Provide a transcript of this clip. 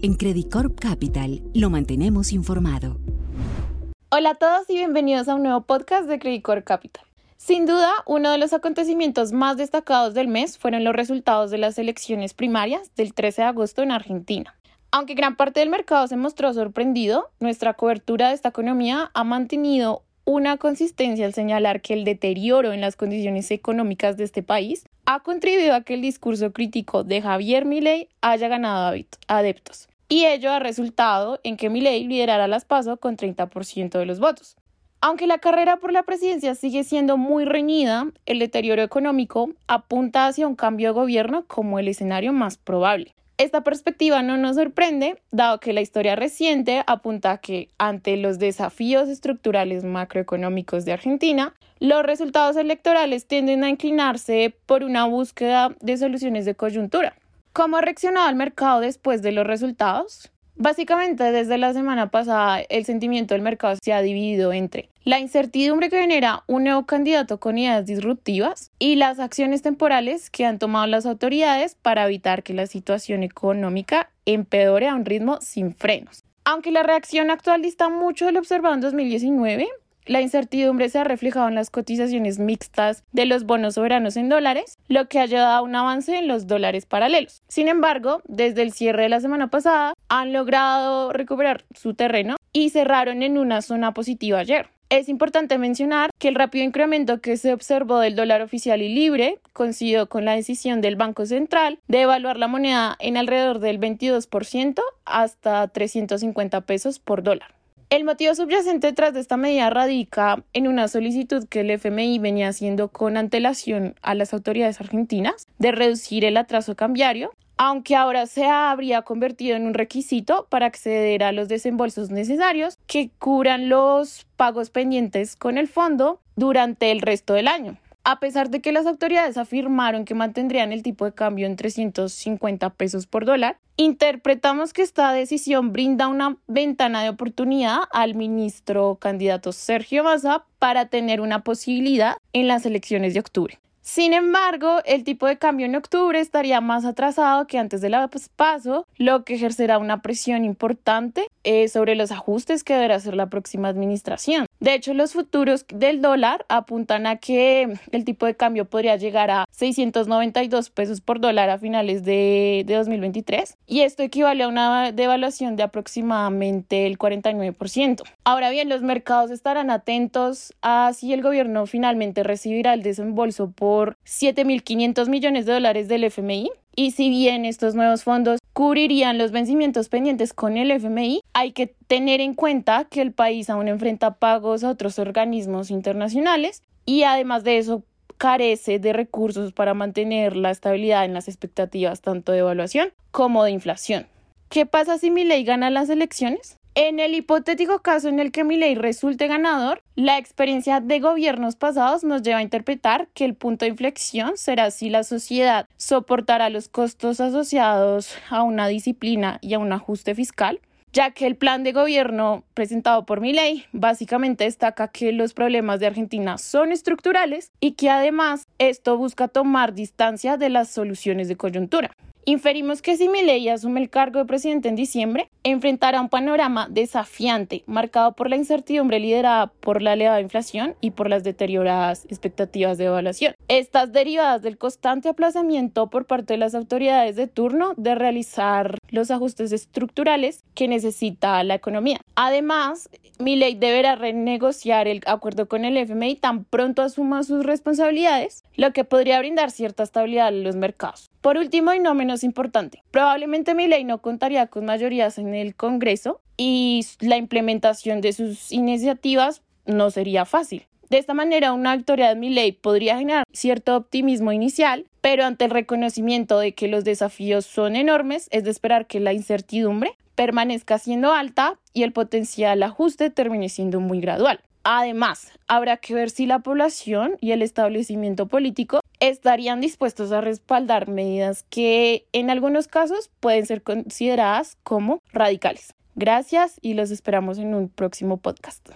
En Credit Corp Capital lo mantenemos informado. Hola a todos y bienvenidos a un nuevo podcast de Credit Corp Capital. Sin duda, uno de los acontecimientos más destacados del mes fueron los resultados de las elecciones primarias del 13 de agosto en Argentina. Aunque gran parte del mercado se mostró sorprendido, nuestra cobertura de esta economía ha mantenido una consistencia al señalar que el deterioro en las condiciones económicas de este país ha contribuido a que el discurso crítico de Javier Milei haya ganado adeptos. Y ello ha resultado en que Milei liderara las PASO con 30% de los votos. Aunque la carrera por la presidencia sigue siendo muy reñida, el deterioro económico apunta hacia un cambio de gobierno como el escenario más probable. Esta perspectiva no nos sorprende, dado que la historia reciente apunta a que ante los desafíos estructurales macroeconómicos de Argentina, los resultados electorales tienden a inclinarse por una búsqueda de soluciones de coyuntura. ¿Cómo ha reaccionado el mercado después de los resultados? Básicamente, desde la semana pasada, el sentimiento del mercado se ha dividido entre la incertidumbre que genera un nuevo candidato con ideas disruptivas y las acciones temporales que han tomado las autoridades para evitar que la situación económica empeore a un ritmo sin frenos. Aunque la reacción actual dista mucho del observado en 2019, la incertidumbre se ha reflejado en las cotizaciones mixtas de los bonos soberanos en dólares, lo que ha llevado a un avance en los dólares paralelos. Sin embargo, desde el cierre de la semana pasada, han logrado recuperar su terreno y cerraron en una zona positiva ayer. Es importante mencionar que el rápido incremento que se observó del dólar oficial y libre coincidió con la decisión del Banco Central de evaluar la moneda en alrededor del 22% hasta 350 pesos por dólar. El motivo subyacente detrás de esta medida radica en una solicitud que el FMI venía haciendo con antelación a las autoridades argentinas de reducir el atraso cambiario, aunque ahora se habría convertido en un requisito para acceder a los desembolsos necesarios que cubran los pagos pendientes con el fondo durante el resto del año. A pesar de que las autoridades afirmaron que mantendrían el tipo de cambio en 350 pesos por dólar, interpretamos que esta decisión brinda una ventana de oportunidad al ministro candidato Sergio Massa para tener una posibilidad en las elecciones de octubre. Sin embargo, el tipo de cambio en octubre estaría más atrasado que antes de la paso, lo que ejercerá una presión importante eh, sobre los ajustes que deberá hacer la próxima administración. De hecho, los futuros del dólar apuntan a que el tipo de cambio podría llegar a 692 pesos por dólar a finales de, de 2023 y esto equivale a una devaluación de aproximadamente el 49%. Ahora bien, los mercados estarán atentos a si el gobierno finalmente recibirá el desembolso por 7.500 millones de dólares del FMI y si bien estos nuevos fondos cubrirían los vencimientos pendientes con el FMI, hay que tener en cuenta que el país aún enfrenta pagos a otros organismos internacionales y además de eso carece de recursos para mantener la estabilidad en las expectativas tanto de evaluación como de inflación. ¿Qué pasa si mi ley gana las elecciones? En el hipotético caso en el que Milei resulte ganador, la experiencia de gobiernos pasados nos lleva a interpretar que el punto de inflexión será si la sociedad soportará los costos asociados a una disciplina y a un ajuste fiscal, ya que el plan de gobierno presentado por Milei básicamente destaca que los problemas de Argentina son estructurales y que además esto busca tomar distancia de las soluciones de coyuntura. Inferimos que si Milei asume el cargo de presidente en diciembre, enfrentará un panorama desafiante, marcado por la incertidumbre liderada por la elevada inflación y por las deterioradas expectativas de evaluación. Estas derivadas del constante aplazamiento por parte de las autoridades de turno de realizar los ajustes estructurales que necesita la economía. Además, Milei deberá renegociar el acuerdo con el FMI tan pronto asuma sus responsabilidades, lo que podría brindar cierta estabilidad a los mercados. Por último y no menos importante, probablemente mi ley no contaría con mayorías en el Congreso y la implementación de sus iniciativas no sería fácil. De esta manera, una victoria de mi ley podría generar cierto optimismo inicial, pero ante el reconocimiento de que los desafíos son enormes, es de esperar que la incertidumbre permanezca siendo alta y el potencial ajuste termine siendo muy gradual. Además, habrá que ver si la población y el establecimiento político estarían dispuestos a respaldar medidas que en algunos casos pueden ser consideradas como radicales. Gracias y los esperamos en un próximo podcast.